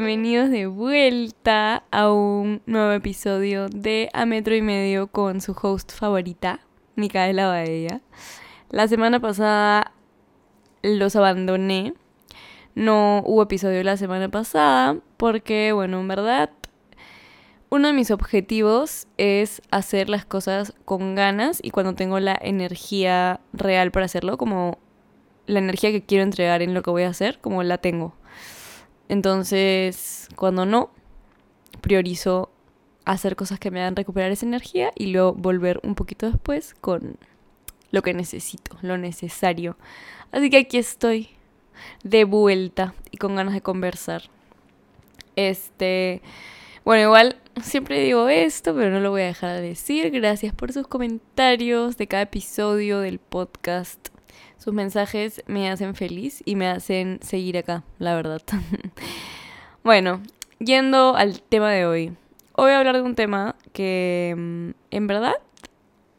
bienvenidos de vuelta a un nuevo episodio de A Metro y Medio con su host favorita, Micaela Baella. La semana pasada los abandoné. No hubo episodio la semana pasada porque, bueno, en verdad, uno de mis objetivos es hacer las cosas con ganas y cuando tengo la energía real para hacerlo, como la energía que quiero entregar en lo que voy a hacer, como la tengo. Entonces, cuando no, priorizo hacer cosas que me hagan recuperar esa energía y luego volver un poquito después con lo que necesito, lo necesario. Así que aquí estoy, de vuelta y con ganas de conversar. Este, bueno, igual siempre digo esto, pero no lo voy a dejar de decir. Gracias por sus comentarios de cada episodio del podcast. Sus mensajes me hacen feliz y me hacen seguir acá, la verdad. bueno, yendo al tema de hoy. Hoy voy a hablar de un tema que mm, en verdad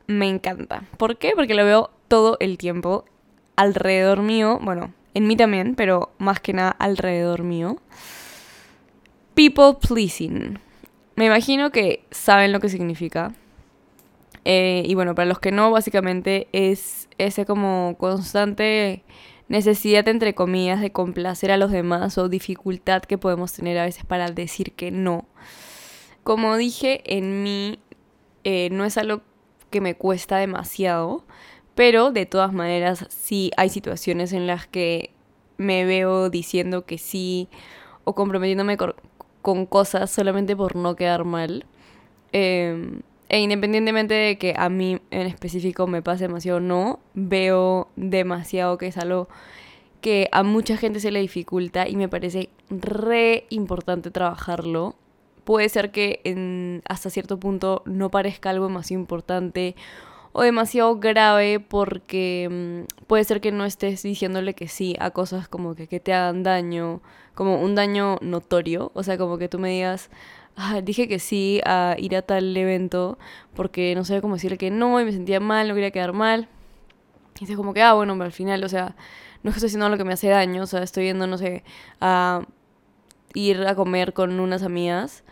me encanta. ¿Por qué? Porque lo veo todo el tiempo alrededor mío. Bueno, en mí también, pero más que nada alrededor mío. People pleasing. Me imagino que saben lo que significa. Eh, y bueno, para los que no, básicamente es ese como constante necesidad, entre comillas, de complacer a los demás o dificultad que podemos tener a veces para decir que no. Como dije, en mí eh, no es algo que me cuesta demasiado, pero de todas maneras sí hay situaciones en las que me veo diciendo que sí o comprometiéndome con, cosas solamente por no quedar mal. Eh, e independientemente de que a mí en específico me pase demasiado o no, veo demasiado que es algo que a mucha gente se le dificulta y me parece re importante trabajarlo. Puede ser que en, hasta cierto punto no parezca algo demasiado importante o demasiado grave porque mm, puede ser que no estés diciéndole que sí a cosas como que, que te hagan daño, como un daño notorio, o sea, como que tú me digas, ah, dije que sí a ir a tal evento porque no sabía cómo decirle que no y me sentía mal, no quería quedar mal. Y dice como que, ah, bueno, pero al final, o sea, no es que estoy haciendo lo que me hace daño, o sea, estoy yendo, no sé, a ir a comer con unas amigas.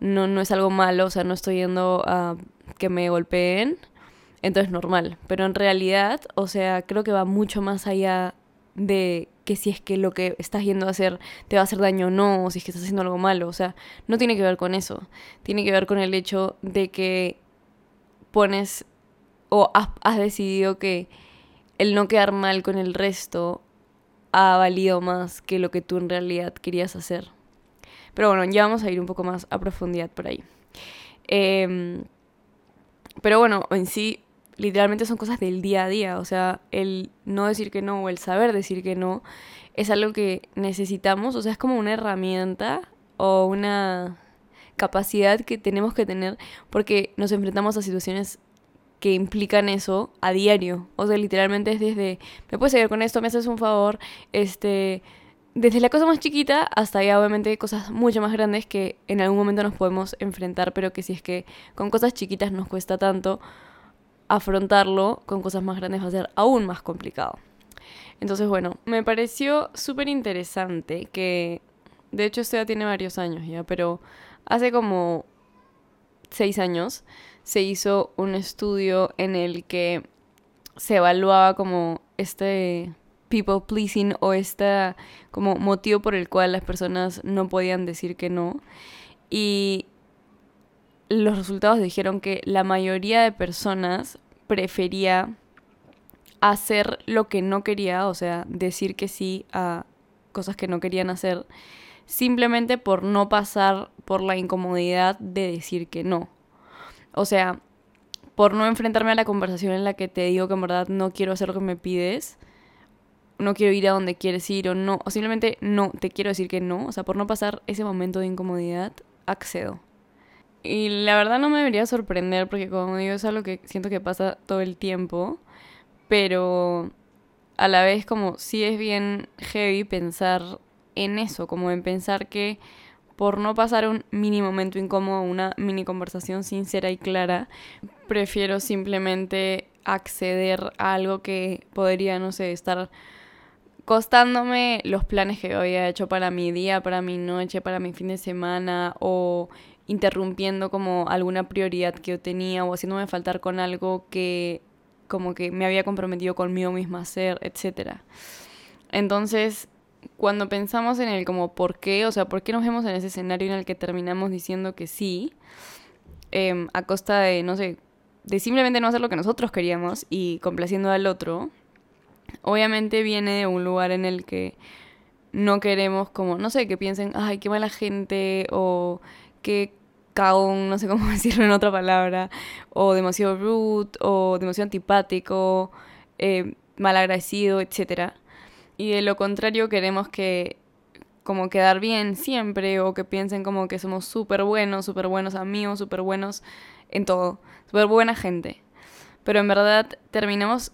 No, no es algo malo, o sea, no estoy yendo a que me golpeen. Entonces normal. Pero en realidad, o sea, creo que va mucho más allá de que si es que lo que estás yendo a hacer te va a hacer daño o no, o si es que estás haciendo algo malo. O sea, no tiene que ver con eso. Tiene que ver con el hecho de que pones o has, decidido que el no quedar mal con el resto ha valido más que lo que tú en realidad querías hacer. Pero bueno, ya vamos a ir un poco más a profundidad por ahí. Em, pero bueno, en sí, literalmente son cosas del día a día, o sea, el no decir que no o el saber decir que no es algo que necesitamos, o sea, es como una herramienta o una capacidad que tenemos que tener porque nos enfrentamos a situaciones que implican eso a diario, o sea, literalmente es desde, me puedes ayudar con esto, me haces un favor, este, desde la cosa más chiquita hasta ya obviamente cosas mucho más grandes que en algún momento nos podemos enfrentar, pero que si es que con cosas chiquitas nos cuesta tanto, afrontarlo con cosas más grandes va a ser aún más complicado. Entonces, bueno, me pareció súper interesante que, de hecho, esto ya tiene varios años ya, pero hace como seis años se hizo un estudio en el que se evaluaba como este people pleasing o este como motivo por el cual las personas no podían decir que no. Y los resultados dijeron que la mayoría de personas prefería hacer lo que no quería, o sea, decir que sí a cosas que no querían hacer, simplemente por no pasar por la incomodidad de decir que no. O sea, por no enfrentarme a la conversación en la que te digo que en verdad no quiero hacer lo que me pides, no quiero ir a donde quieres ir o no, o simplemente no, te quiero decir que no, o sea, por no pasar ese momento de incomodidad, accedo. Y la verdad no me debería sorprender porque como digo es algo que siento que pasa todo el tiempo, pero a la vez como sí es bien heavy pensar en eso, como en pensar que por no pasar un mini momento incómodo, una mini conversación sincera y clara, prefiero simplemente acceder a algo que podría, no sé, estar costándome los planes que había hecho para mi día, para mi noche, para mi fin de semana o interrumpiendo como alguna prioridad que yo tenía o haciéndome faltar con algo que como que me había comprometido conmigo misma a hacer, etc. Entonces, cuando pensamos en el como por qué, o sea, por qué nos vemos en ese escenario en el que terminamos diciendo que sí, em, a costa de, no sé, de simplemente no hacer lo que nosotros queríamos y complaciendo al otro, obviamente viene de un lugar en el que no queremos como, no sé, que piensen, ay, qué mala gente o qué cagón, no sé cómo decirlo en otra palabra, o demasiado rude, o demasiado antipático, eh, malagradecido, etc. Y de lo contrario queremos que como quedar bien siempre o que piensen como que somos súper buenos, súper buenos amigos, súper buenos en todo, súper buena gente. Pero en verdad terminamos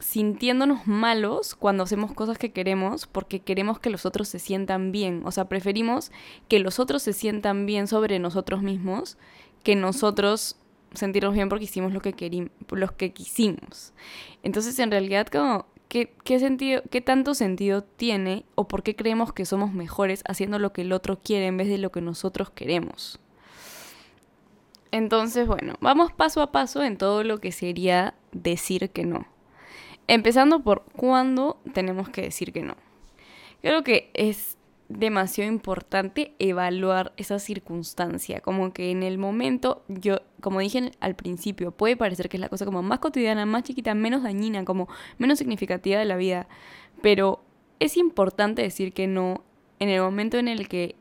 sintiéndonos malos cuando hacemos cosas que queremos porque queremos que los otros se sientan bien. O sea, preferimos que los otros se sientan bien sobre nosotros mismos que nosotros sentirnos bien porque hicimos lo que, los que quisimos. Entonces, en realidad, como, ¿qué, ¿qué, sentido, ¿qué tanto sentido tiene o por qué creemos que somos mejores haciendo lo que el otro quiere en vez de lo que nosotros queremos? Entonces, bueno, vamos paso a paso en todo lo que sería decir que no. Empezando por cuándo tenemos que decir que no. Creo que es demasiado importante evaluar esa circunstancia, como que en el momento, yo, como dije al principio, puede parecer que es la cosa como más cotidiana, más chiquita, menos dañina, como menos significativa de la vida, pero es importante decir que no en el momento en el que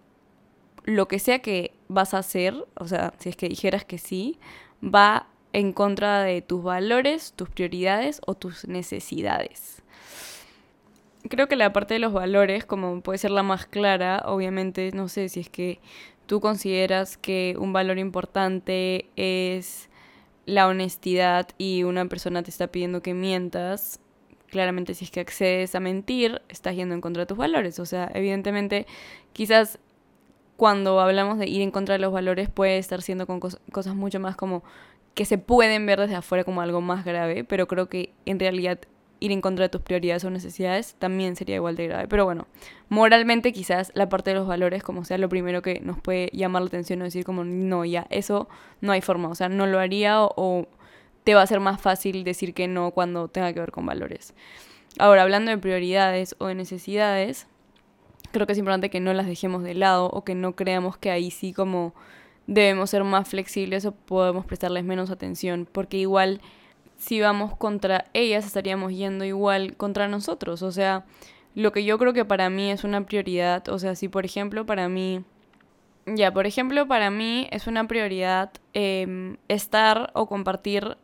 lo que sea que vas a hacer, o sea, si es que dijeras que sí, va en contra de tus valores, tus prioridades o tus necesidades. Creo que la parte de los valores, como puede ser la más clara, obviamente, no sé si es que tú consideras que un valor importante es la honestidad y una persona te está pidiendo que mientas, claramente si es que accedes a mentir, estás yendo en contra de tus valores. O sea, evidentemente, quizás cuando hablamos de ir en contra de los valores puede estar siendo con cosas mucho más como que se pueden ver desde afuera como algo más grave, pero creo que en realidad ir en contra de tus prioridades o necesidades también sería igual de grave. Pero bueno, moralmente quizás la parte de los valores como sea lo primero que nos puede llamar la atención o decir como no, ya, eso no hay forma, o sea, no lo haría o, te va a ser más fácil decir que no cuando tenga que ver con valores. Ahora, hablando de prioridades o de necesidades, creo que es importante que no las dejemos de lado o que no creamos que ahí sí como debemos ser más flexibles o podemos prestarles menos atención, porque igual si vamos contra ellas estaríamos yendo igual contra nosotros, o sea, lo que yo creo que para mí es una prioridad, o sea, si por ejemplo para mí, ya, por ejemplo para mí es una prioridad em, estar o compartir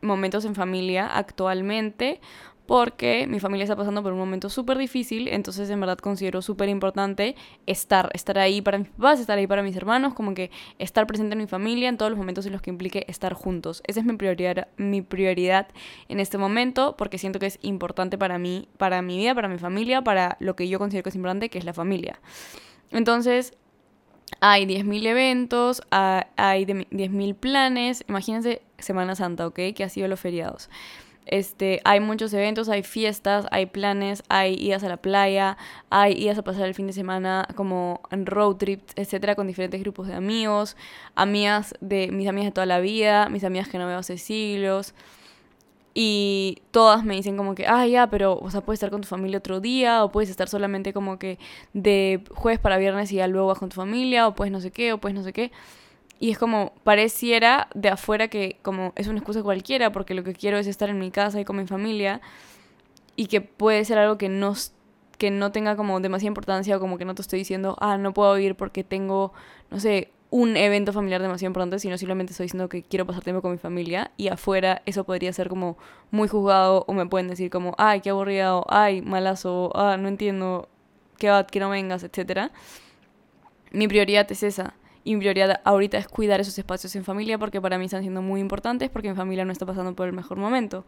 momentos en familia actualmente porque mi familia está pasando por un momento súper difícil, entonces en verdad considero súper importante estar, estar ahí para mis papás, estar ahí para mis hermanos, como que estar presente en mi familia en todos los momentos en los que implique estar juntos. Esa es mi prioridad, mi prioridad en este momento, porque siento que es importante para mí, para mi vida, para mi familia, para lo que yo considero que es importante, que es la familia. Entonces, hay 10.000 eventos, hay 10.000 planes, imagínense Semana Santa, ¿ok? Que ha sido los feriados. Este, hay muchos eventos, hay fiestas, hay planes, hay idas a la playa, hay idas a pasar el fin de semana como road trips, etcétera, con diferentes grupos de amigos, amigas de mis amigas de toda la vida, mis amigas que no veo hace siglos. Y todas me dicen como que, ah, ya, pero, o sea, puedes estar con tu familia otro día, o puedes estar solamente como que de jueves para viernes y ya luego vas con tu familia, o pues no sé qué, o pues no sé qué. Y es como, pareciera de afuera que como es una excusa cualquiera, porque lo que quiero es estar en mi casa y con mi familia, y que puede ser algo que no, que no tenga como demasiada importancia, o como que no te estoy diciendo, ah, no puedo ir porque tengo, no sé, un evento familiar demasiado importante, sino simplemente estoy diciendo que quiero pasar tiempo con mi familia, y afuera eso podría ser como muy juzgado, o me pueden decir como, ay, qué aburrido, ay, malazo, ah, no entiendo, qué va, que no vengas, etcétera. Mi prioridad es esa y mi prioridad ahorita es cuidar esos espacios en familia porque para mí están siendo muy importantes porque mi familia no está pasando por el mejor momento.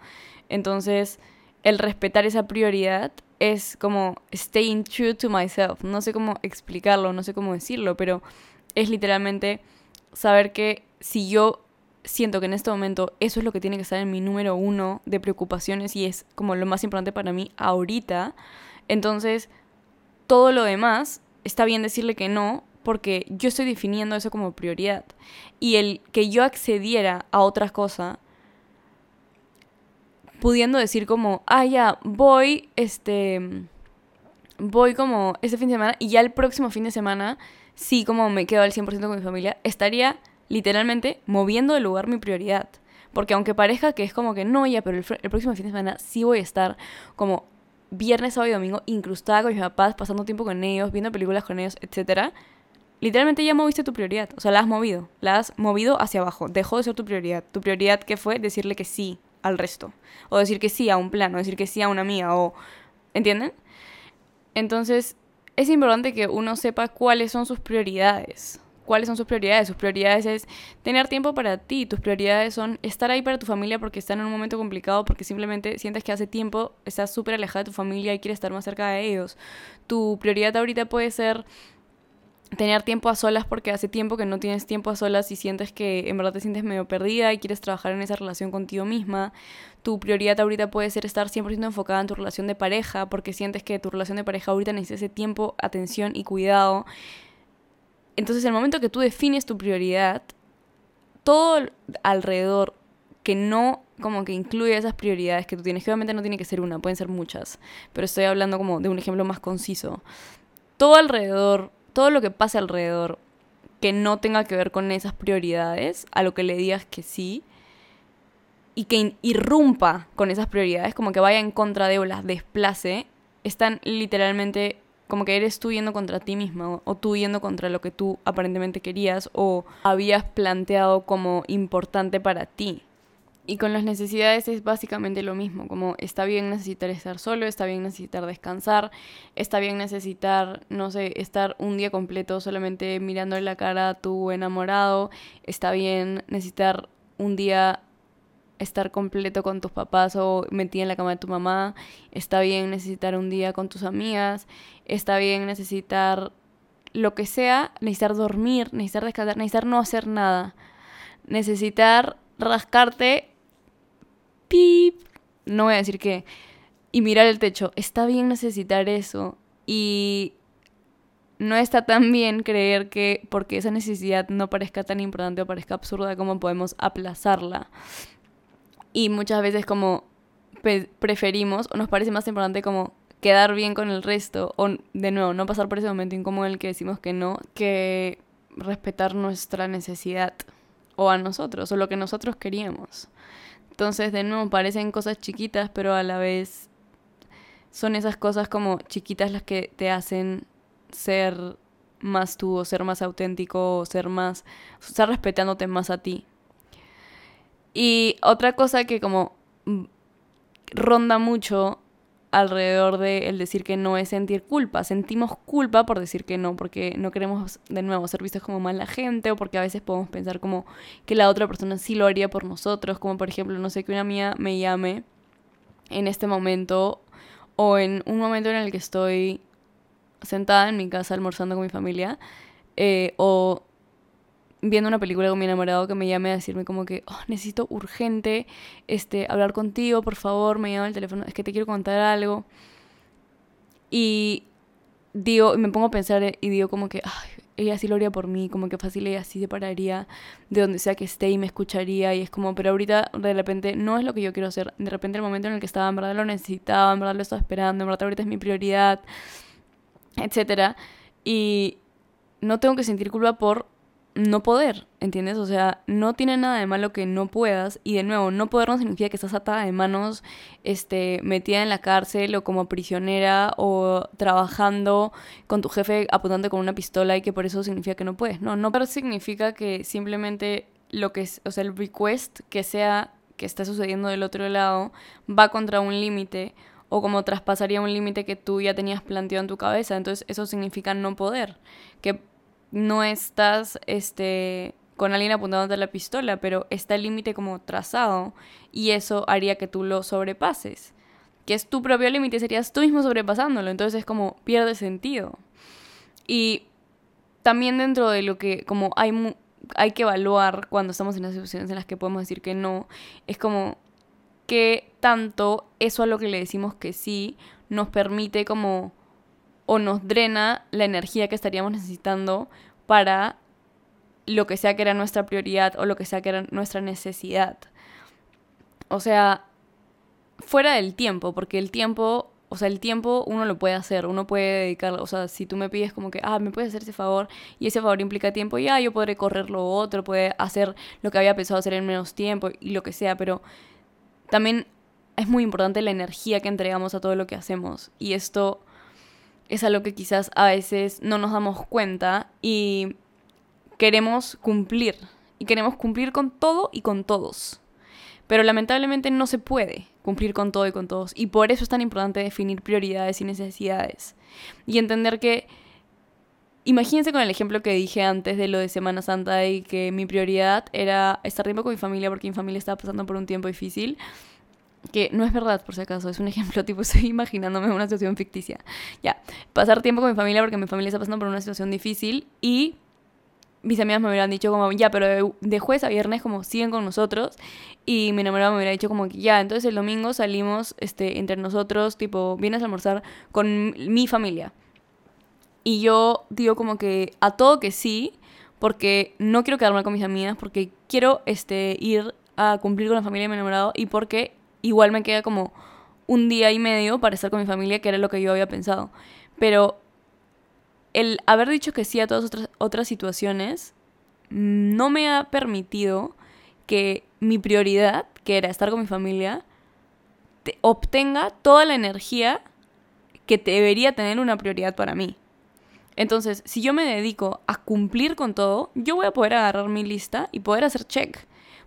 Entonces, el respetar esa prioridad es como staying true to myself. No sé cómo explicarlo, no sé cómo decirlo, pero es literalmente saber que si yo siento que en este momento eso es lo que tiene que estar en mi número uno de preocupaciones y es como lo más importante para mí ahorita, Entonces, todo lo demás está bien decirle que no porque yo estoy definiendo eso como prioridad. Y el que yo accediera a otra cosa, pudiendo decir como, ah, ya, voy, este, voy como este fin de semana y ya el próximo fin de semana, sí, como me quedo al 100% con mi familia, estaría literalmente moviendo de lugar mi prioridad. Porque aunque parezca que es como que no, ya, pero el, próximo fin de semana sí voy a estar como viernes, sábado y domingo incrustada con mis papás, pasando tiempo con ellos, viendo películas con ellos, etc. Literalmente ya moviste tu prioridad. O sea, la has movido. La has movido hacia abajo. Dejó de ser tu prioridad. Tu prioridad que fue decirle que sí al resto. O decir que sí a un plan. O decir que sí a una amiga. O... ¿Entienden? Entonces, es importante que uno sepa cuáles son sus prioridades cuáles son sus prioridades. Sus prioridades es tener tiempo para ti. Tus prioridades son estar ahí para tu familia porque están en un momento complicado, porque simplemente sientes que hace tiempo estás súper alejada de tu familia y quieres estar más cerca de ellos. Tu prioridad ahorita puede ser tener tiempo a solas porque hace tiempo que no tienes tiempo a solas y sientes que en verdad te sientes medio perdida y quieres trabajar en esa relación contigo misma. Tu prioridad ahorita puede ser estar 100% enfocada en tu relación de pareja porque sientes que tu relación de pareja ahorita necesita ese tiempo, atención y cuidado. Entonces, el momento que tú defines tu prioridad, todo alrededor que no como que incluye esas prioridades que tú tienes, que obviamente no tiene que ser una, pueden ser muchas, pero estoy hablando como de un ejemplo más conciso. Todo alrededor, todo lo que pase alrededor que no tenga que ver con esas prioridades, a lo que le digas que sí, y que irrumpa con esas prioridades, como que vaya en contra de o las desplace, están literalmente como que eres tú yendo contra ti misma o, tú yendo contra lo que tú aparentemente querías o habías planteado como importante para ti. Y con las necesidades es básicamente lo mismo, como está bien necesitar estar solo, está bien necesitar descansar, está bien necesitar, no sé, estar un día completo solamente mirándole la cara a tu enamorado, está bien necesitar un día estar completo con tus papás o metida en la cama de tu mamá, está bien necesitar un día con tus amigas, está bien necesitar lo que sea, necesitar dormir, necesitar descansar, necesitar no hacer nada, necesitar rascarte, no voy a decir qué, y mirar el techo, está bien necesitar eso y no está tan bien creer que porque esa necesidad no parezca tan importante o parezca absurda como podemos aplazarla. Y muchas veces como preferimos o nos parece más importante como quedar bien con el resto o de nuevo no pasar por ese momento incómodo en el que decimos que no, que respetar nuestra necesidad o a nosotros o lo que nosotros queríamos. Entonces de nuevo parecen cosas chiquitas pero a la vez son esas cosas como chiquitas las que te hacen ser más tú o ser más auténtico o ser más, estar respetándote más a ti. Y otra cosa que como ronda mucho alrededor de el decir que no es sentir culpa. Sentimos culpa por decir que no, porque no queremos de nuevo ser vistos como mala gente o porque a veces podemos pensar como que la otra persona sí lo haría por nosotros, como por ejemplo, no sé, que una mía me llame en este momento o en un momento en el que estoy sentada en mi casa almorzando con mi familia eh, o viendo una película con mi enamorado que me llame a decirme como que oh, necesito urgente este, hablar contigo, por favor, me llama el teléfono, es que te quiero contar algo. Y digo, me pongo a pensar y digo como que Ay, ella sí lo haría por mí, como que fácil ella sí se pararía de donde sea que esté y me escucharía y es como, pero ahorita de repente no es lo que yo quiero hacer, de repente el momento en el que estaba en verdad lo necesitaba, en verdad lo estaba esperando, en verdad ahorita es mi prioridad, etcétera Y no tengo que sentir culpa por no poder, ¿entiendes? O sea, no tiene nada de malo que no puedas y de nuevo, no poder no significa que estás atada de manos, este, metida en la cárcel o como prisionera o trabajando con tu jefe apuntando con una pistola y que por eso significa que no puedes. No, no pero significa que simplemente lo que es, o sea, el request que sea que está sucediendo del otro lado va contra un límite o como traspasaría un límite que tú ya tenías planteado en tu cabeza. Entonces eso significa no poder. Que no estás este, con alguien apuntándote la pistola, pero está el límite como trazado y eso haría que tú lo sobrepases. Que es tu propio límite, serías tú mismo sobrepasándolo, entonces es como pierde sentido. Y también dentro de lo que como hay, hay que evaluar cuando estamos en las situaciones en las que podemos decir que no, es como que tanto eso a lo que le decimos que sí nos permite como o nos drena la energía que estaríamos necesitando para lo que sea que era nuestra prioridad o lo que sea que era nuestra necesidad. O sea, fuera del tiempo, porque el tiempo, o sea, el tiempo uno lo puede hacer, uno puede dedicarlo, o sea, si tú me pides como que, ah, me puedes hacer ese favor y ese favor implica tiempo, ya yo podré correr lo otro, puede hacer lo que había pensado hacer en menos tiempo y lo que sea, pero también es muy importante la energía que entregamos a todo lo que hacemos y esto es algo que quizás a veces no nos damos cuenta y queremos cumplir. Y queremos cumplir con todo y con todos. Pero lamentablemente no se puede cumplir con todo y con todos. Y por eso es tan importante definir prioridades y necesidades. Y entender que, imagínense con el ejemplo que dije antes de lo de Semana Santa y que mi prioridad era estar tiempo con mi familia porque mi familia estaba pasando por un tiempo difícil que no es verdad por si acaso, es un ejemplo, tipo estoy imaginándome una situación ficticia. Ya, pasar tiempo con mi familia porque mi familia está pasando por una situación difícil y mis amigas me hubieran dicho como, ya, pero de, jueves a viernes como siguen con nosotros y mi enamorado me hubiera dicho como ya, entonces el domingo salimos este, entre nosotros, tipo, vienes a almorzar con mi familia. Y yo digo como que a todo que sí, porque no quiero quedarme con mis amigas, porque quiero este, ir a cumplir con la familia de mi enamorado y porque igual me queda como un día y medio para estar con mi familia, que era lo que yo había pensado. Pero el haber dicho que sí a todas otras, otras situaciones no me ha permitido que mi prioridad, que era estar con mi familia, obtenga toda la energía que debería tener una prioridad para mí. Entonces, si yo me dedico a cumplir con todo, yo voy a poder agarrar mi lista y poder hacer check.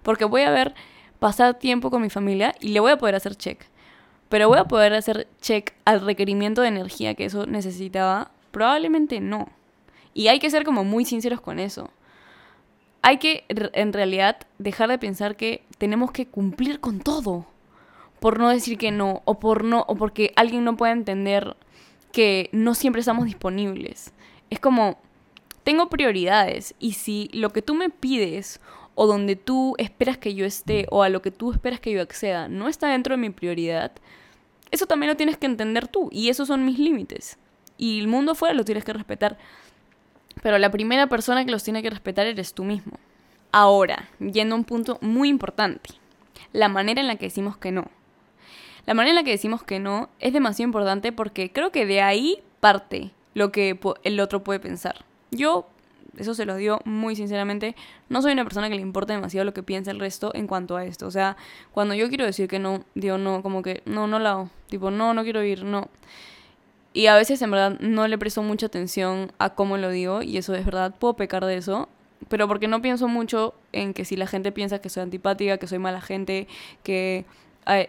Porque voy a ver pasar tiempo con mi familia y le voy a poder hacer check. Pero voy a poder hacer check al requerimiento de energía que eso necesitaba. Probablemente no. Y hay que ser como muy sinceros con eso. Hay que en realidad dejar de pensar que tenemos que cumplir con todo. Por no decir que no. O por no. O porque alguien no puede entender que no siempre estamos disponibles. Es como. Tengo prioridades. Y si lo que tú me pides o donde tú esperas que yo esté o a lo que tú esperas que yo acceda no está dentro de mi prioridad, eso también lo tienes que entender tú y esos son mis límites. Y el mundo afuera lo tienes que respetar. Pero la primera persona que los tiene que respetar eres tú mismo. Ahora, yendo a un punto muy importante, la manera en la que decimos que no. La manera en la que decimos que no es demasiado importante porque creo que de ahí parte lo que el otro puede pensar. Yo eso se lo digo muy sinceramente. No soy una persona que le importa demasiado lo que piensa el resto en cuanto a esto. O sea, cuando yo quiero decir que no, digo no, como que no, no la hago. Tipo, no, no quiero ir, no. Y a veces en verdad no le presto mucha atención a cómo lo digo y eso es verdad, puedo pecar de eso. Pero porque no pienso mucho en que si la gente piensa que soy antipática, que soy mala gente, que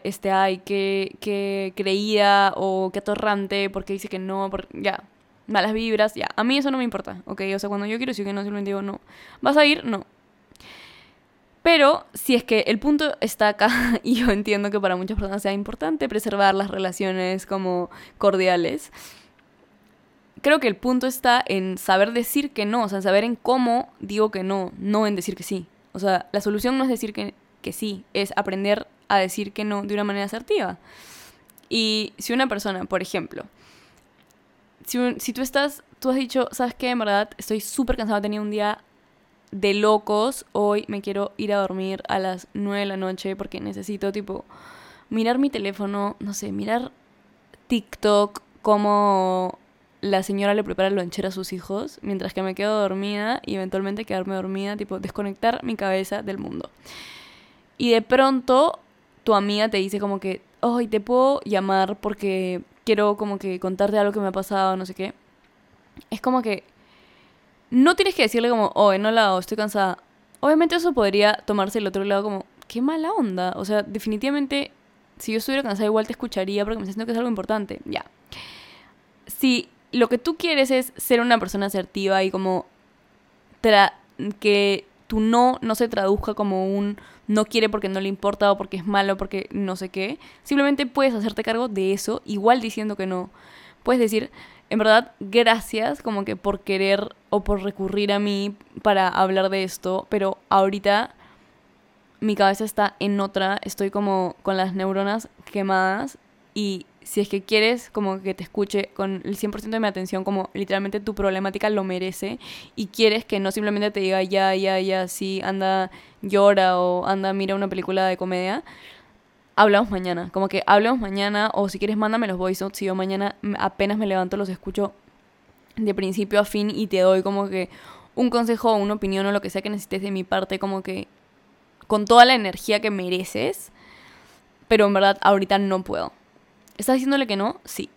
este, ay, que, que creía o que atorrante porque dice que no, ya, malas vibras, ya. A mí eso no me importa, ¿ok? O sea, cuando yo quiero decir que no, simplemente digo no. ¿Vas a ir? No. Pero si es que el punto está acá, y yo entiendo que para muchas personas sea importante preservar las relaciones como cordiales, creo que el punto está en saber decir que no, o sea, en saber en cómo digo que no, no en decir que sí. O sea, la solución no es decir que, que sí, es aprender a decir que no de una manera asertiva. Y si una persona, por ejemplo, si, tú estás, tú has dicho, ¿sabes qué? En verdad, estoy súper cansada, tenía un día de locos, hoy me quiero ir a dormir a las 9 de la noche porque necesito, tipo, mirar mi teléfono, no sé, mirar TikTok, cómo la señora le prepara lonchera a sus hijos, mientras que me quedo dormida y eventualmente quedarme dormida, tipo, desconectar mi cabeza del mundo. Y de pronto tu amiga te dice como que, hoy te puedo llamar porque quiero como que contarte algo que me ha pasado, no sé qué. Es como que no tienes que decirle como, oh, no la hago, estoy cansada. Obviamente eso podría tomarse el otro lado como, qué mala onda. O sea, definitivamente, si yo estuviera cansada igual te escucharía porque me siento que es algo importante. Ya. Si lo que tú quieres es ser una persona asertiva y como que tu no no se traduzca como un no quiere porque no le importa o porque es malo, porque no sé qué. Simplemente puedes hacerte cargo de eso, igual diciendo que no. Puedes decir, en verdad, gracias como que por querer o por recurrir a mí para hablar de esto, pero ahorita mi cabeza está en otra, estoy como con las neuronas quemadas y si es que quieres como que te escuche con el 100% de mi atención, como literalmente tu problemática lo merece y quieres que no simplemente te diga ya, ya, ya, sí, anda, llora o anda, mira una película de comedia, hablamos mañana. Como que hablamos mañana o si quieres mándame los voice notes. Si yo mañana apenas me levanto los escucho de principio a fin y te doy como que un consejo o una opinión o lo que sea que necesites de mi parte, como que con toda la energía que mereces. Pero en verdad ahorita no puedo. ¿Estás diciéndole que no? Sí.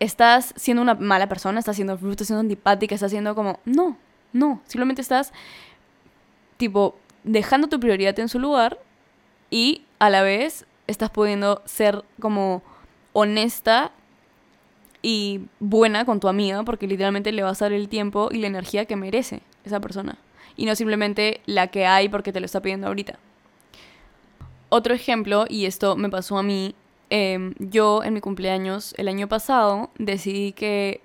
¿Estás siendo una mala persona? ¿Estás siendo estás siendo antipática? ¿Estás siendo como... No, no. Simplemente estás, tipo, dejando tu prioridad en su lugar y a la vez estás pudiendo ser como honesta y buena con tu amiga porque literalmente le vas a dar el tiempo y la energía que merece esa persona. Y no simplemente la que hay porque te lo está pidiendo ahorita. Otro ejemplo, y esto me pasó a mí Em, yo en mi cumpleaños el año pasado decidí que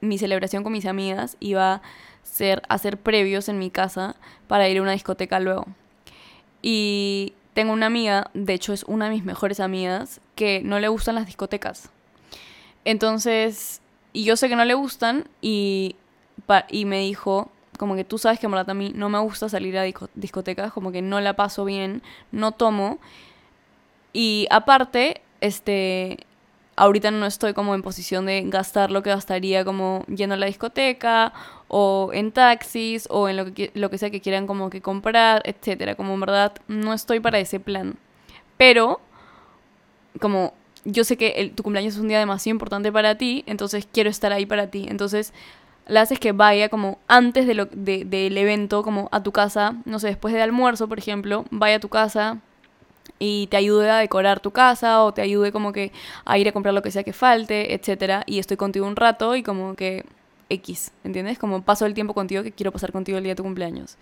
mi celebración con mis amigas iba a ser hacer previos en mi casa para ir a una discoteca luego. Y tengo una amiga, de hecho es una de mis mejores amigas, que no le gustan las discotecas. Entonces, y yo sé que no le gustan y, y me dijo, como que tú sabes que a mí no me gusta salir a discotecas, como que no la paso bien, no tomo. Y aparte, este, ahorita no estoy como en posición de gastar lo que gastaría como yendo a la discoteca o en taxis o en lo que, lo que sea que quieran como que comprar, etcétera. Como en verdad no estoy para ese plan. Pero, como yo sé que tu cumpleaños es un día demasiado importante para ti, entonces quiero estar ahí para ti. Entonces, la haces que vaya como antes de lo, de, del evento, como a tu casa, no sé, después del almuerzo, por ejemplo, vaya a tu casa, y te ayude a decorar tu casa o te ayude como que a ir a comprar lo que sea que falte, etcétera, y estoy contigo un rato y como que X, ¿entiendes? Como paso el tiempo contigo que quiero pasar contigo el día de tu cumpleaños.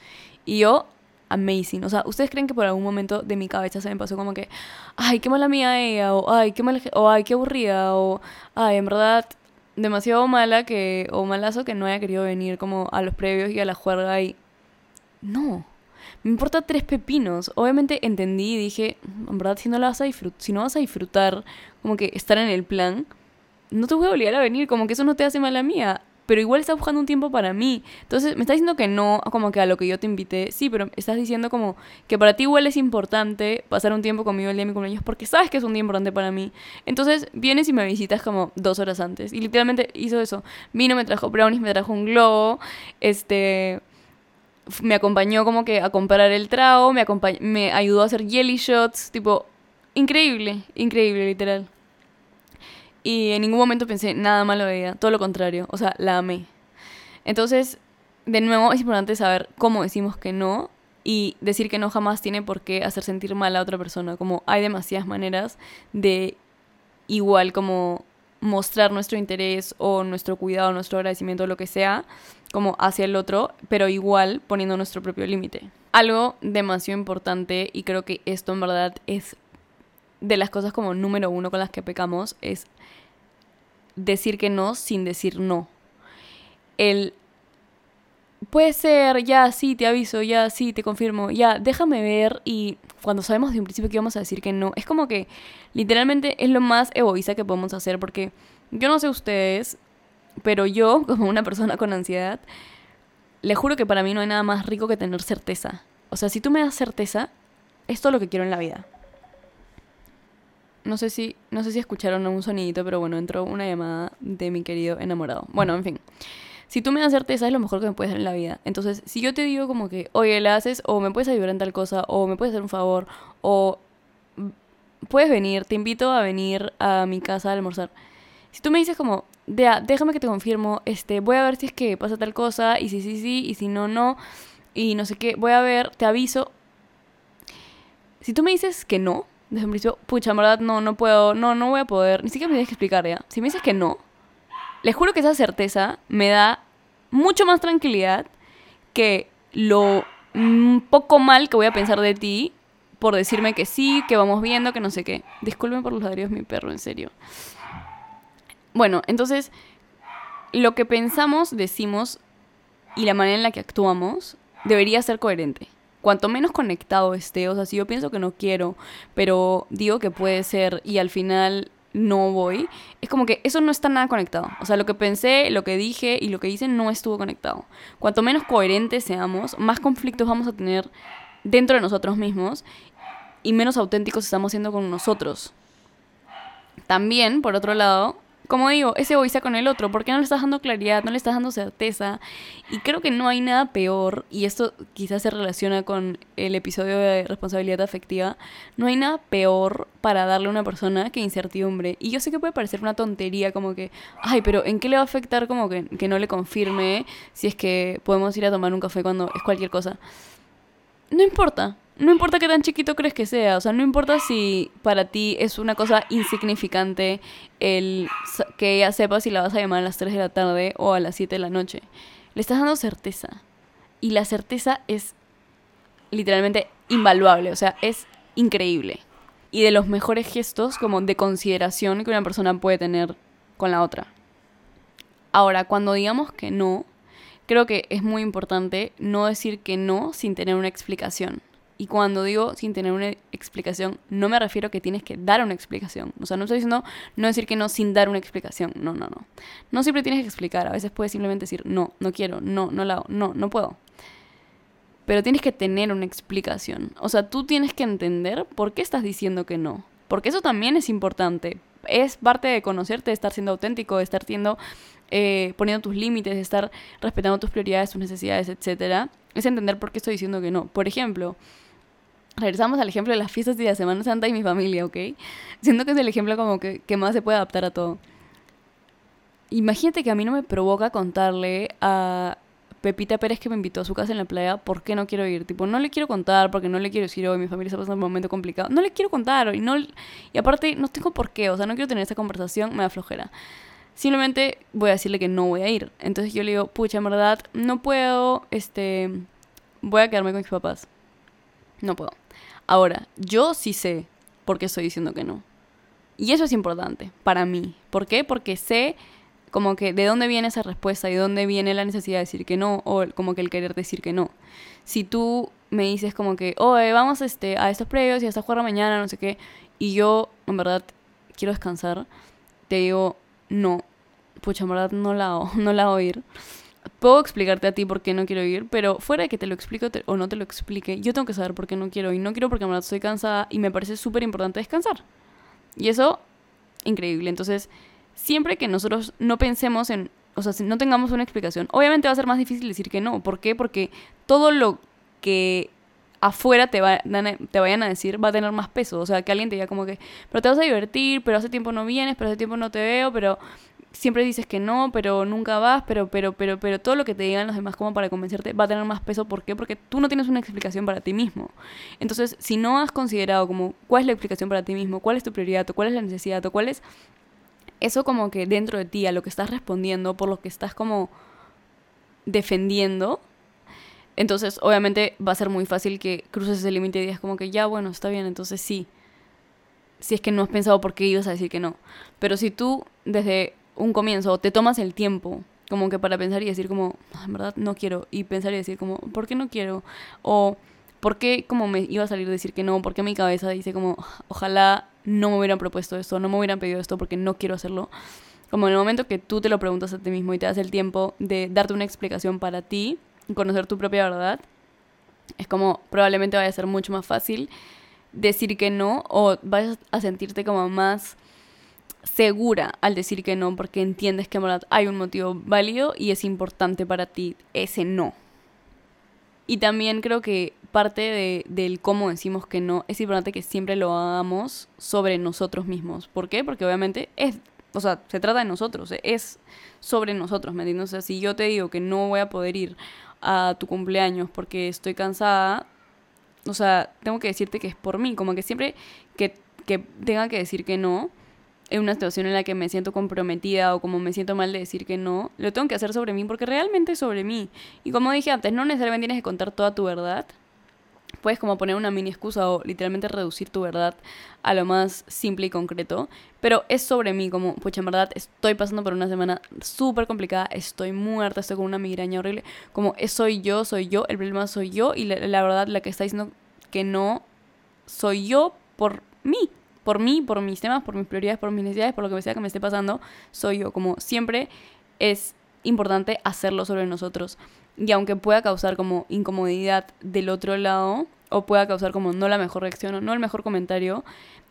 Y yo amazing, o sea, ¿ustedes creen que por algún momento de mi cabeza se me pasó como que ay, qué mala mía ella o ay, qué mala o ay, qué aburrida o ay, en verdad demasiado mala que o malazo que no haya querido venir como a los previos y a la juerga y no me importa tres pepinos. Obviamente entendí y dije, en verdad, si no, la vas a si no vas a disfrutar, como que estar en el plan, no te voy a obligar a venir, como que eso no te hace mal a mía. Pero igual estás buscando un tiempo para mí. Entonces, me estás diciendo que no, como que a lo que yo te invité. Sí, pero estás diciendo como que para ti igual es importante pasar un tiempo conmigo el día de mi cumpleaños porque sabes que es un día importante para mí. Entonces, vienes y me visitas como dos horas antes. Y literalmente hizo eso. Vino, me trajo brownies, me trajo un globo. Este me acompañó como que a comprar el trago, me, me ayudó a hacer jelly shots, tipo, increíble, increíble, literal. Y en ningún momento pensé nada malo de ella, todo lo contrario, o sea, la amé. Entonces, de nuevo, es importante saber cómo decimos que no y decir que no jamás tiene por qué hacer sentir mal a otra persona, como hay demasiadas maneras de igual como mostrar nuestro interés o nuestro cuidado, nuestro agradecimiento, lo que sea, como hacia el otro, pero igual poniendo nuestro propio límite. Algo demasiado importante, y creo que esto en verdad es de las cosas como número uno con las que pecamos, es decir que no sin decir no. El puede ser, ya sí, te aviso, ya sí, te confirmo, ya déjame ver y cuando sabemos de un principio que vamos a decir que no, es como que literalmente es lo más egoísta que podemos hacer porque yo no sé ustedes, pero yo como una persona con ansiedad, le juro que para mí no hay nada más rico que tener certeza. O sea, si tú me das certeza, es todo lo que quiero en la vida. No sé si, no sé si escucharon un sonidito, pero bueno, entró una llamada de mi querido enamorado. Bueno, en fin si tú me das certeza es lo mejor que me puedes dar en la vida. Entonces, si yo te digo como que, oye, la haces, o me puedes ayudar en tal cosa, o me puedes hacer un favor, o puedes venir, te invito a venir a mi casa a almorzar. Si tú me dices como, déjame que te confirmo, este, voy a ver si es que pasa tal cosa, y si sí, sí, y si no, no, y no sé qué, voy a ver, te aviso. Si tú me dices que no, desde un principio, pucha, en verdad, no, no puedo, no, no voy a poder, ni siquiera me tienes que explicar ya. Si me dices que no, les juro que esa certeza me da mucho más tranquilidad que lo poco mal que voy a pensar de ti por decirme que sí, que vamos viendo, que no sé qué. Disculpen por los ladrillos, mi perro, en serio. Bueno, entonces, lo que pensamos, decimos y la manera en la que actuamos debería ser coherente. cuanto menos conectado esté, o sea, si yo pienso que no quiero, pero digo que puede ser y al final no voy, es como que eso no está nada conectado. O sea, lo que pensé, lo que dije y lo que hice no estuvo conectado. Cuanto menos coherentes seamos, más conflictos vamos a tener dentro de nosotros mismos y menos auténticos estamos siendo con nosotros. También, por otro lado, como digo, ese egoísta con el otro, porque no le estás dando claridad, no le estás dando certeza. Y creo que no hay nada peor, y esto quizás se relaciona con el episodio de responsabilidad afectiva, no hay nada peor para darle a una persona que incertidumbre. Y yo sé que puede parecer una tontería, como que, ay, pero ¿en qué le va a afectar como que, que no le confirme si es que podemos ir a tomar un café cuando es cualquier cosa? No importa, no importa qué tan chiquito crees que sea, o sea, no importa si para ti es una cosa insignificante el que ella sepa si la vas a llamar a las 3 de la tarde o a las 7 de la noche. Le estás dando certeza. Y la certeza es literalmente invaluable, o sea, es increíble. Y de los mejores gestos como de consideración que una persona puede tener con la otra. Ahora, cuando digamos que no, creo que es muy importante no decir que no sin tener una explicación. Y cuando digo sin tener una explicación, no me refiero a que tienes que dar una explicación. O sea, no estoy diciendo no decir que no sin dar una explicación. No, no, no. No siempre tienes que explicar. A veces puedes simplemente decir no, no quiero, no, no la no, no puedo. Pero tienes que tener una explicación. O sea, tú tienes que entender por qué estás diciendo que no. Porque eso también es importante. Es parte de conocerte, de estar siendo auténtico, de estar siendo, eh, poniendo tus límites, de estar respetando tus prioridades, tus necesidades, etc. Es entender por qué estoy diciendo que no. Por ejemplo, regresamos al ejemplo de las fiestas de la Semana Santa y mi familia, ¿ok? Siento que es el ejemplo como que, que más se puede adaptar a todo. Imagínate que a mí no me provoca contarle a Pepita Pérez que me invitó a su casa en la playa por qué no quiero ir. Tipo, no le quiero contar porque no le quiero decir hoy mi familia está pasando un momento complicado. No le quiero contar y no y aparte no tengo por qué, o sea, no quiero tener esa conversación, me da flojera. Simplemente voy a decirle que no voy a ir. Entonces yo le digo, pucha, en verdad, no puedo, este, voy a quedarme con mis papás. No puedo. Ahora, yo sí sé por qué estoy diciendo que no. Y eso es importante para mí. ¿Por qué? Porque sé como que de dónde viene esa respuesta y de dónde viene la necesidad de decir que no o como que el querer decir que no. Si tú me dices como que, oye, vamos este, a estos previos y hasta jugar mañana, no sé qué, y yo en verdad quiero descansar, te digo, no, pucha, en verdad no la, no la voy a ir puedo explicarte a ti por qué no quiero ir, pero fuera de que te lo explique o no te lo explique, yo tengo que saber por qué no quiero. Y no quiero porque verdad estoy cansada y me parece súper importante descansar. Y eso, increíble. Entonces, siempre que nosotros no pensemos en, o sea, si no tengamos una explicación, obviamente va a ser más difícil decir que no. ¿Por qué? Porque todo lo que afuera te, va, te vayan a decir va a tener más peso. O sea, que alguien te diga como que, pero te vas a divertir, pero hace tiempo no vienes, pero hace tiempo no te veo, pero siempre dices que no, pero nunca vas, pero, pero, pero, pero todo lo que te digan los demás como para convencerte va a tener más peso. ¿Por qué? Porque tú no tienes una explicación para ti mismo. Entonces, si no has considerado como cuál es la explicación para ti mismo, cuál es tu prioridad, o cuál es la necesidad, o cuál es eso como que dentro de ti, a lo que estás respondiendo, por lo que estás como defendiendo, entonces obviamente va a ser muy fácil que cruces ese límite y digas como que ya, bueno, está bien, entonces sí. Si es que no has pensado por qué ibas a decir que no. Pero si tú desde un comienzo, te tomas el tiempo como que para pensar y decir como, ah, en verdad no quiero, y pensar y decir como, ¿por qué no quiero? O, ¿por qué como me iba a salir decir que no? ¿Por qué mi cabeza dice como, ojalá no me hubieran propuesto esto, no me hubieran pedido esto porque no quiero hacerlo? Como en el momento que tú te lo preguntas a ti mismo y te das el tiempo de darte una explicación para ti, conocer tu propia verdad, es como probablemente vaya a ser mucho más fácil decir que no o vayas a sentirte como más segura al decir que no porque entiendes que en verdad hay un motivo válido y es importante para ti ese no. Y también creo que parte de, del cómo decimos que no es importante que siempre lo hagamos sobre nosotros mismos. ¿Por qué? Porque obviamente es, o sea, se trata de nosotros, es sobre nosotros, ¿me entiendes? O sea, si yo te digo que no voy a poder ir a tu cumpleaños porque estoy cansada, o sea, tengo que decirte que es por mí, como que siempre que, que tenga que decir que no, en una situación en la que me siento comprometida o como me siento mal de decir que no, lo tengo que hacer sobre mí porque realmente es sobre mí. Y como dije antes, no necesariamente tienes que contar toda tu verdad, puedes como poner una mini excusa o literalmente reducir tu verdad a lo más simple y concreto. Pero es sobre mí, como, pucha, en verdad estoy pasando por una semana súper complicada, estoy muerta, estoy con una migraña horrible. Como, soy yo, soy yo, el problema soy yo y la, verdad la que está diciendo que no soy yo por mí. Por mí, por mis temas, por mis prioridades, por mis necesidades, por lo que sea que me esté pasando, soy yo. Como siempre es importante hacerlo sobre nosotros. Y aunque pueda causar como incomodidad del otro lado, o pueda causar como no la mejor reacción o no el mejor comentario,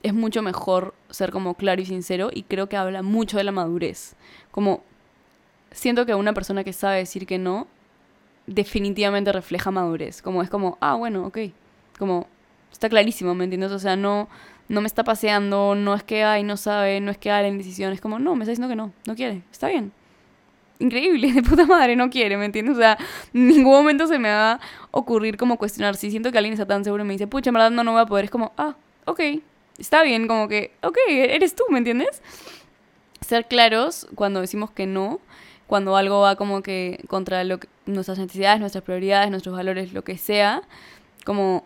es mucho mejor ser como claro y sincero y creo que habla mucho de la madurez. Como siento que una persona que sabe decir que no definitivamente refleja madurez. Como es como, ah, bueno, ok. Como está clarísimo, ¿me entiendes? O sea, no no me está paseando, no es que ay, no sabe, no es que hay la indecisión, es como, no, me está diciendo que no, no quiere, está bien increíble, de puta madre, no quiere, ¿me entiendes? O sea, en ningún momento se me va a ocurrir como cuestionar. Si siento que alguien está tan seguro y me dice, pucha, en verdad no, no voy a poder, es como, ah, ok, está bien, como que, ok, eres tú, ¿me entiendes? Ser claros cuando decimos que no, cuando algo va como que contra lo nuestras necesidades, nuestras prioridades, nuestros valores, lo que sea, como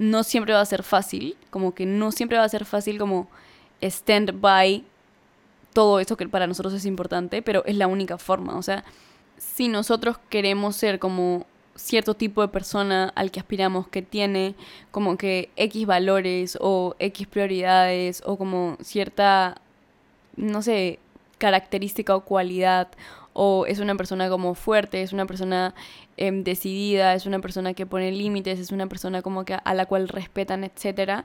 no siempre va a ser fácil, como que no siempre va a ser fácil como stand by todo eso que para nosotros es importante, pero es la única forma. O sea, si nosotros queremos ser como cierto tipo de persona al que aspiramos, que tiene como que X valores o X prioridades o como cierta, no sé, característica o cualidad, o es una persona como fuerte, es una persona em, decidida, es una persona que pone límites, es una persona como que a la cual respetan, etcétera.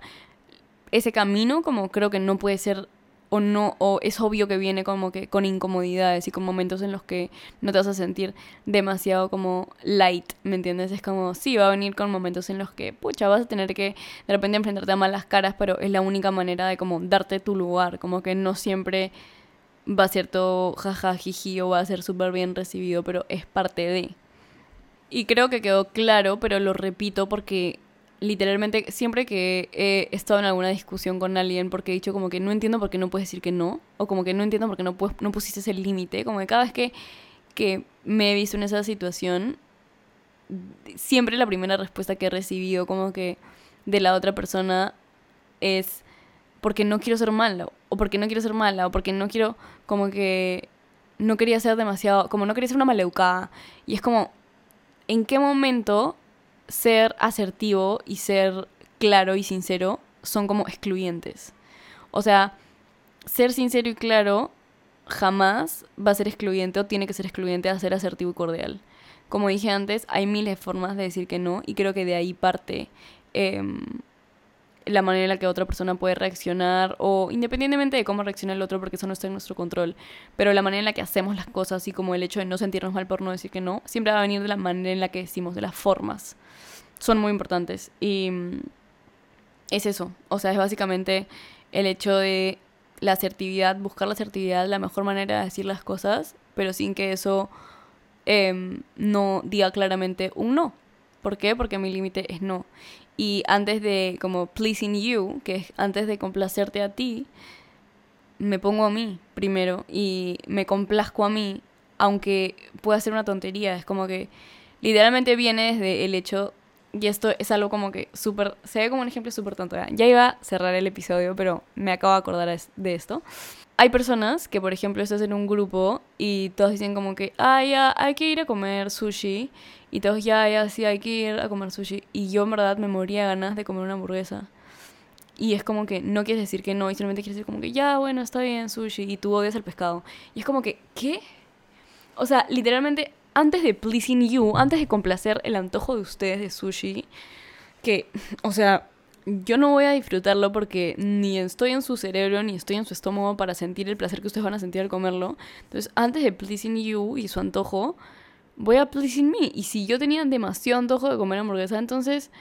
Ese camino como creo que no puede ser o no, o es obvio que viene como que con incomodidades y con momentos en los que no te vas a sentir demasiado como light, ¿me entiendes? Es como, sí, va a venir con momentos en los que, pucha, vas a tener que de repente enfrentarte a malas caras, pero es la única manera de como darte tu lugar, como que no siempre va a ser todo jaja, jiji o va a ser súper bien recibido, pero es parte de. Y creo que quedó claro, pero lo repito porque literalmente siempre que he estado en alguna discusión con alguien porque he dicho como que no entiendo por qué no puedes decir que no, o como que no entiendo por qué no, no pusiste ese límite, como que cada vez que, que me he visto en esa situación, siempre la primera respuesta que he recibido como que de la otra persona es porque no quiero ser mala, o porque no quiero ser mala, o porque no quiero como que no quería ser demasiado, como no quería ser una maleucada. Y es como, ¿en qué momento ser asertivo y ser claro y sincero son como excluyentes. O sea, ser sincero y claro jamás va a ser excluyente o tiene que ser excluyente a ser asertivo y cordial. Como dije antes, hay miles de formas de decir que no y creo que de ahí parte em, la manera en la que otra persona puede reaccionar o independientemente de cómo reacciona el otro porque eso no está en nuestro control, pero la manera en la que hacemos las cosas y como el hecho de no sentirnos mal por no decir que no, siempre va a venir de la manera en la que decimos, de las formas. Son muy importantes y mm, es eso, o sea, es básicamente el hecho de la asertividad, buscar la asertividad, la mejor manera de decir las cosas, pero sin que eso em, no diga claramente un no. ¿Por qué? Porque mi límite es no. Y antes de como pleasing you, que es antes de complacerte a ti, me pongo a mí primero y me complazco a mí, aunque pueda ser una tontería. Es como que literalmente viene desde el hecho, y esto es algo como que súper, se ve como un ejemplo súper tonto. Ya iba a cerrar el episodio, pero me acabo de acordar de esto. Hay personas que, por ejemplo, estás en un grupo y todos dicen como que, ah, ya, hay que ir a comer sushi. Y todos, ya, ya, sí, hay que ir a comer sushi. Y yo, en verdad, me moría ganas de comer una hamburguesa. Y es como que no quieres decir que no, y solamente quieres decir como que, ya, bueno, está bien, sushi. Y tú odias el pescado. Y es como que, ¿qué? O sea, literalmente, antes de pleasing you, antes de complacer el antojo de ustedes de sushi, que, o sea, yo no voy a disfrutarlo porque ni estoy en su cerebro ni estoy en su estómago para sentir el placer que ustedes van a sentir al comerlo. Entonces, antes de pleasing you y su antojo, voy a pleasing me. Y si yo tenía demasiado antojo de comer hamburguesa, entonces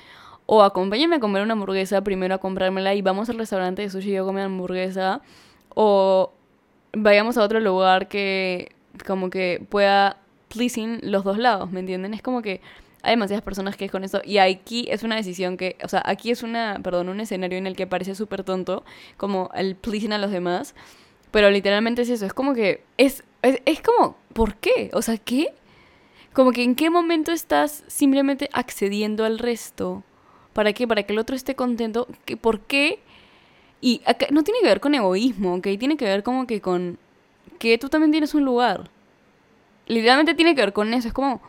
o acompáñenme a comer una hamburguesa, primero a comprármela y vamos al restaurante de sushi y yo comer hamburguesa, o vayamos a otro lugar que como que pueda pleasing los dos lados, ¿me entienden? Es como que hay demasiadas personas que es con eso. Y aquí es una decisión que, o sea, aquí es una, perdón, un escenario en el que parece súper tonto, como el pleasing a los demás. Pero literalmente es eso, es como que, es, es, como, ¿por qué? O sea, ¿qué? Como que en qué momento estás simplemente accediendo al resto. ¿Para qué? Para que el otro esté contento. ¿Qué, ¿Por qué? Y acá, no tiene que ver con egoísmo, ¿ok? Tiene que ver como que con que tú también tienes un lugar. Literalmente tiene que ver con eso. Es como...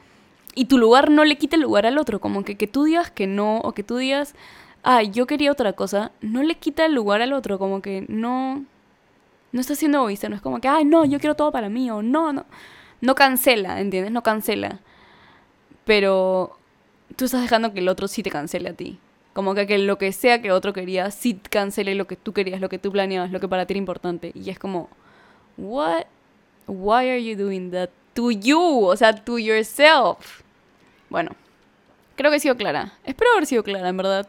Y tu lugar no le quita el lugar al otro. Como que que tú digas que no o que tú digas, ah, yo quería otra cosa, no le quita el lugar al otro. Como que no... No está siendo egoísta. No es como que, ah, no, yo quiero todo para mí o no, no. No cancela, ¿entiendes? No cancela. Pero tú estás dejando que el otro sí te cancele a ti. Como que, que lo que sea que otro quería, sí cancele lo que tú querías, lo que tú planeabas, lo que para ti era importante. Y es como, what? Why are you doing that to you? O sea, to yourself. Bueno, creo que he sido clara. Espero haber sido clara, en verdad.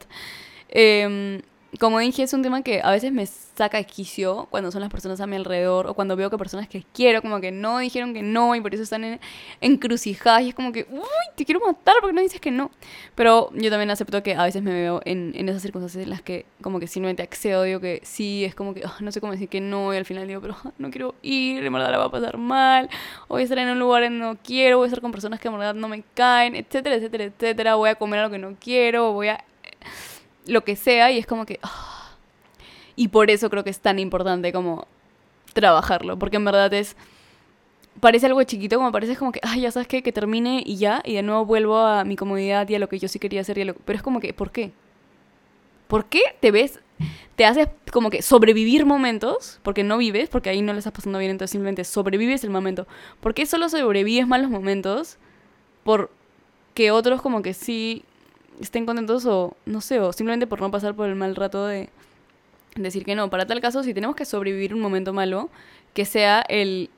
Eh, como dije, es un tema que a veces me saca quicio cuando son las personas a mi alrededor o cuando veo que personas que quiero como que no dijeron que no y por eso están en, encrucijadas y es como que, uy, te quiero matar porque no dices que no. Pero yo también acepto que a veces me veo en, en esas circunstancias en las que como que simplemente accedo, digo que sí, es como que ah, no sé cómo decir que no y al final digo, pero ah, no quiero ir, en verdad la va a pasar mal, o voy a estar en un lugar en no quiero, voy a estar con personas que en verdad no me caen, etcétera, etcétera, etcétera, voy a comer algo que no quiero, voy a lo que sea y es como que... Ah. Y por eso creo que es tan importante como trabajarlo, porque en verdad es... Parece algo chiquito, como parece como que, ay, ya sabes qué, que termine y ya, y de nuevo vuelvo a mi comodidad y a lo que yo sí quería hacer. Y Pero es como que, ¿por qué? ¿Por qué te ves, te haces como que sobrevivir momentos, porque no vives, porque ahí no le estás pasando bien, entonces simplemente sobrevives el momento? ¿Por qué solo sobrevives malos momentos? Por que otros como que sí estén contentos o no sé, o simplemente por no pasar por el mal rato de decir que no. Para tal caso, si tenemos que sobrevivir un momento malo, que sea el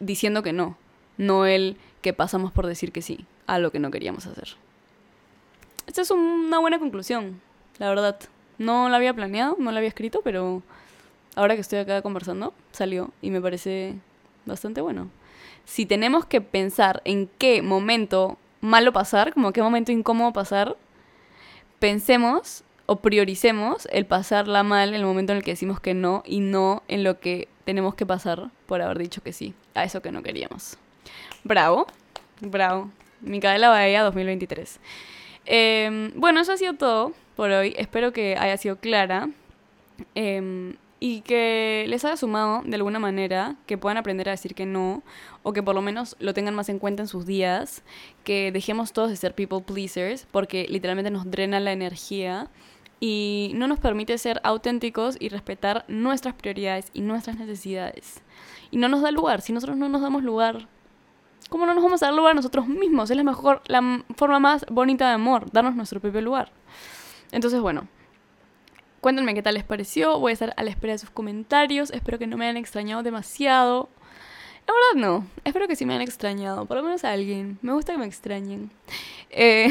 diciendo que no, no el que pasamos por decir que sí a lo que no queríamos hacer. Esta es una buena conclusión, la verdad. No la había planeado, no la había escrito, pero ahora que estoy acá conversando, salió y me parece bastante bueno. Si tenemos que pensar en qué momento malo pasar, como qué momento incómodo pasar, pensemos o prioricemos el pasarla mal en el momento en el que decimos que no y no en lo que tenemos que pasar por haber dicho que sí a eso que no queríamos. Bravo, bravo. Micaela Bahía 2023. Em, bueno, eso ha sido todo por hoy. Espero que haya sido clara. Eh, y que les haya sumado de alguna manera, que puedan aprender a decir que no, o que por lo menos lo tengan más en cuenta en sus días, que dejemos todos de ser people pleasers, porque literalmente nos drena la energía y no nos permite ser auténticos y respetar nuestras prioridades y nuestras necesidades. Y no nos da lugar, si nosotros no nos damos lugar, ¿cómo no nos vamos a dar lugar a nosotros mismos? Es la mejor, la forma más bonita de amor, darnos nuestro propio lugar. Entonces, bueno, Cuéntenme qué tal les pareció. Voy a estar a la espera de sus comentarios. Espero que no me hayan extrañado demasiado. La verdad no. Espero que sí me hayan extrañado. Por lo menos a alguien. Me gusta que me extrañen. Eh,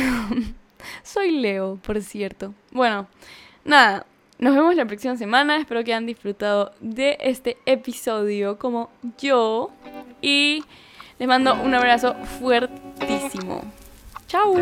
soy Leo, por cierto. Bueno, nada. Nos vemos la próxima semana. Espero que hayan disfrutado de este episodio como yo. Y les mando un abrazo fuertísimo. ¡Chao!